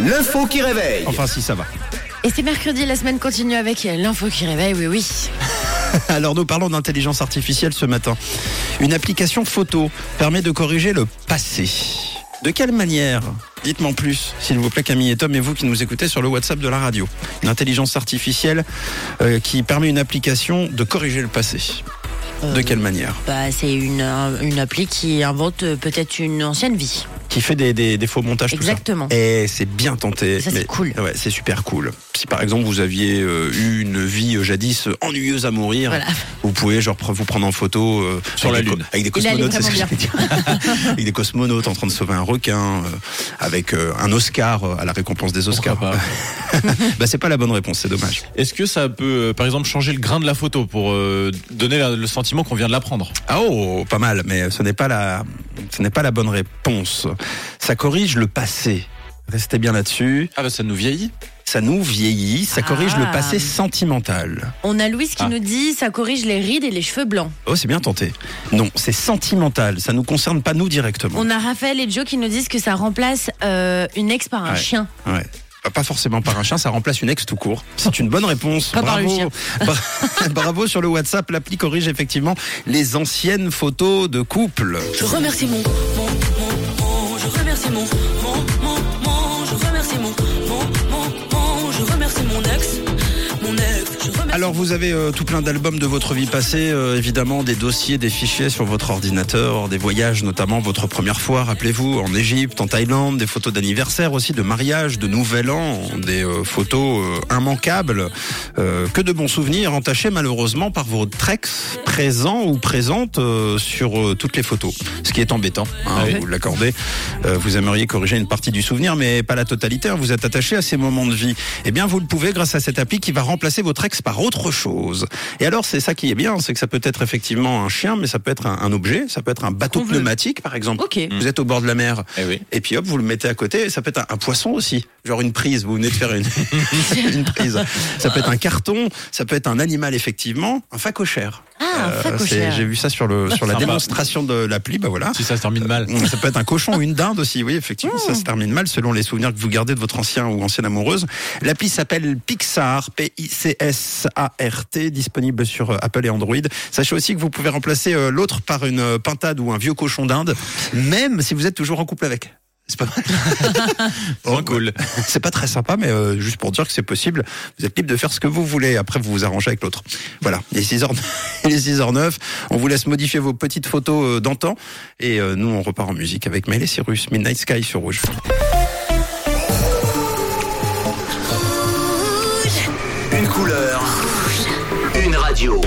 L'info qui réveille. Enfin, si ça va. Et c'est mercredi, la semaine continue avec l'info qui réveille, oui, oui. Alors nous parlons d'intelligence artificielle ce matin. Une application photo permet de corriger le passé. De quelle manière Dites-moi en plus, s'il vous plaît, Camille et Tom, et vous qui nous écoutez sur le WhatsApp de la radio. Une intelligence artificielle euh, qui permet une application de corriger le passé. De quelle manière Bah, c'est une, un- une appli qui invente euh, peut-être une ancienne vie. Qui fait des, des- des faux montages tout ça. Exactement. Et c'est bien tenté. Ça, c'est cool. Ouais, c'est super cool. Par exemple vous aviez euh, eu une vie euh, jadis euh, ennuyeuse à mourir, Voilà. vous pouvez genre vous prendre en photo euh, Sur avec la Lune. avec des cosmonautes, c'est ce que vraiment j'allais dire. avec des cosmonautes en train de sauver un requin, euh, avec euh, un Oscar euh, à la récompense des Oscars. Pourquoi bah c'est pas la bonne réponse, c'est dommage. Est-ce que ça peut, euh, par exemple, changer le grain de la photo pour euh, donner la- le sentiment qu'on vient de la prendre Ah oh, pas mal, mais ce n'est pas la, ce n'est pas la bonne réponse. Ça corrige le passé. Restez bien là-dessus. Ah bah ça nous vieillit. Ça nous vieillit, ça corrige le Ah. passé sentimental. On a Louise qui Ah. nous dit ça corrige les rides et les cheveux blancs. Oh, c'est bien tenté. Non, c'est sentimental. Ça nous concerne pas nous directement. On a Raphaël et Joe qui nous disent que ça remplace euh, une ex par un Ouais. chien. Ouais. Pas forcément par un chien, ça remplace une ex tout court. C'est une bonne réponse. Pas par le Bravo. Bravo sur le WhatsApp. L'appli corrige effectivement les anciennes photos de couple. Je remercie mon, mon, mon, mon, je remercie mon, mon, mon, mon, Alors vous avez euh, tout plein d'albums de votre vie passée, euh, évidemment des dossiers, des fichiers sur votre ordinateur, des voyages notamment votre première fois, rappelez-vous, en Égypte, en Thaïlande, des photos d'anniversaire aussi, de mariage, de nouvel an, des euh, photos immanquables, euh, que de bons souvenirs entachés malheureusement par votre ex présent ou présente euh, sur euh, toutes les photos. Ce qui est embêtant, hein, Ah oui. vous l'accordez. Euh, vous aimeriez corriger une partie du souvenir, mais pas la totalité. hein. Vous êtes attaché à ces moments de vie. Eh bien, vous le pouvez grâce à cette appli qui va remplacer votre ex par autre chose. Et alors, c'est ça qui est bien, c'est que ça peut être effectivement un chien, mais ça peut être un, un objet, ça peut être un bateau veut. pneumatique, par exemple. Ok. Vous êtes au bord de la mer. Eh oui. Et puis hop, vous le mettez à côté. Ça peut être un, un poisson aussi, genre une prise. Vous venez de faire une, une prise. Ça peut être un carton, ça peut être un animal effectivement, un facochère. Ah, un Euh, facochère. J'ai vu ça sur le sur la démonstration de l'appli. Bah voilà. Si ça se termine mal. Ça peut être un cochon ou une dinde aussi, oui, effectivement, ça se termine mal selon les souvenirs que vous gardez de votre ancien ou ancienne amoureuse. L'appli s'appelle Pixar, P-I-C-S-A-R-T, disponible sur euh, Apple et Android. Sachez aussi que vous pouvez remplacer euh, l'autre par une pintade ou un vieux cochon d'Inde, même si vous êtes toujours en couple avec. C'est pas mal. Cool. C'est pas très sympa, mais euh, juste pour dire que c'est possible. Vous êtes libre de faire ce que vous voulez. Après, vous vous arrangez avec l'autre. Voilà. Il est 6h, il est 6h09. On vous laisse modifier vos petites photos euh, d'antan. Et euh, nous, on repart en musique avec Maël et Cyrus. Midnight Sky sur Rouge. Une couleur. Une radio.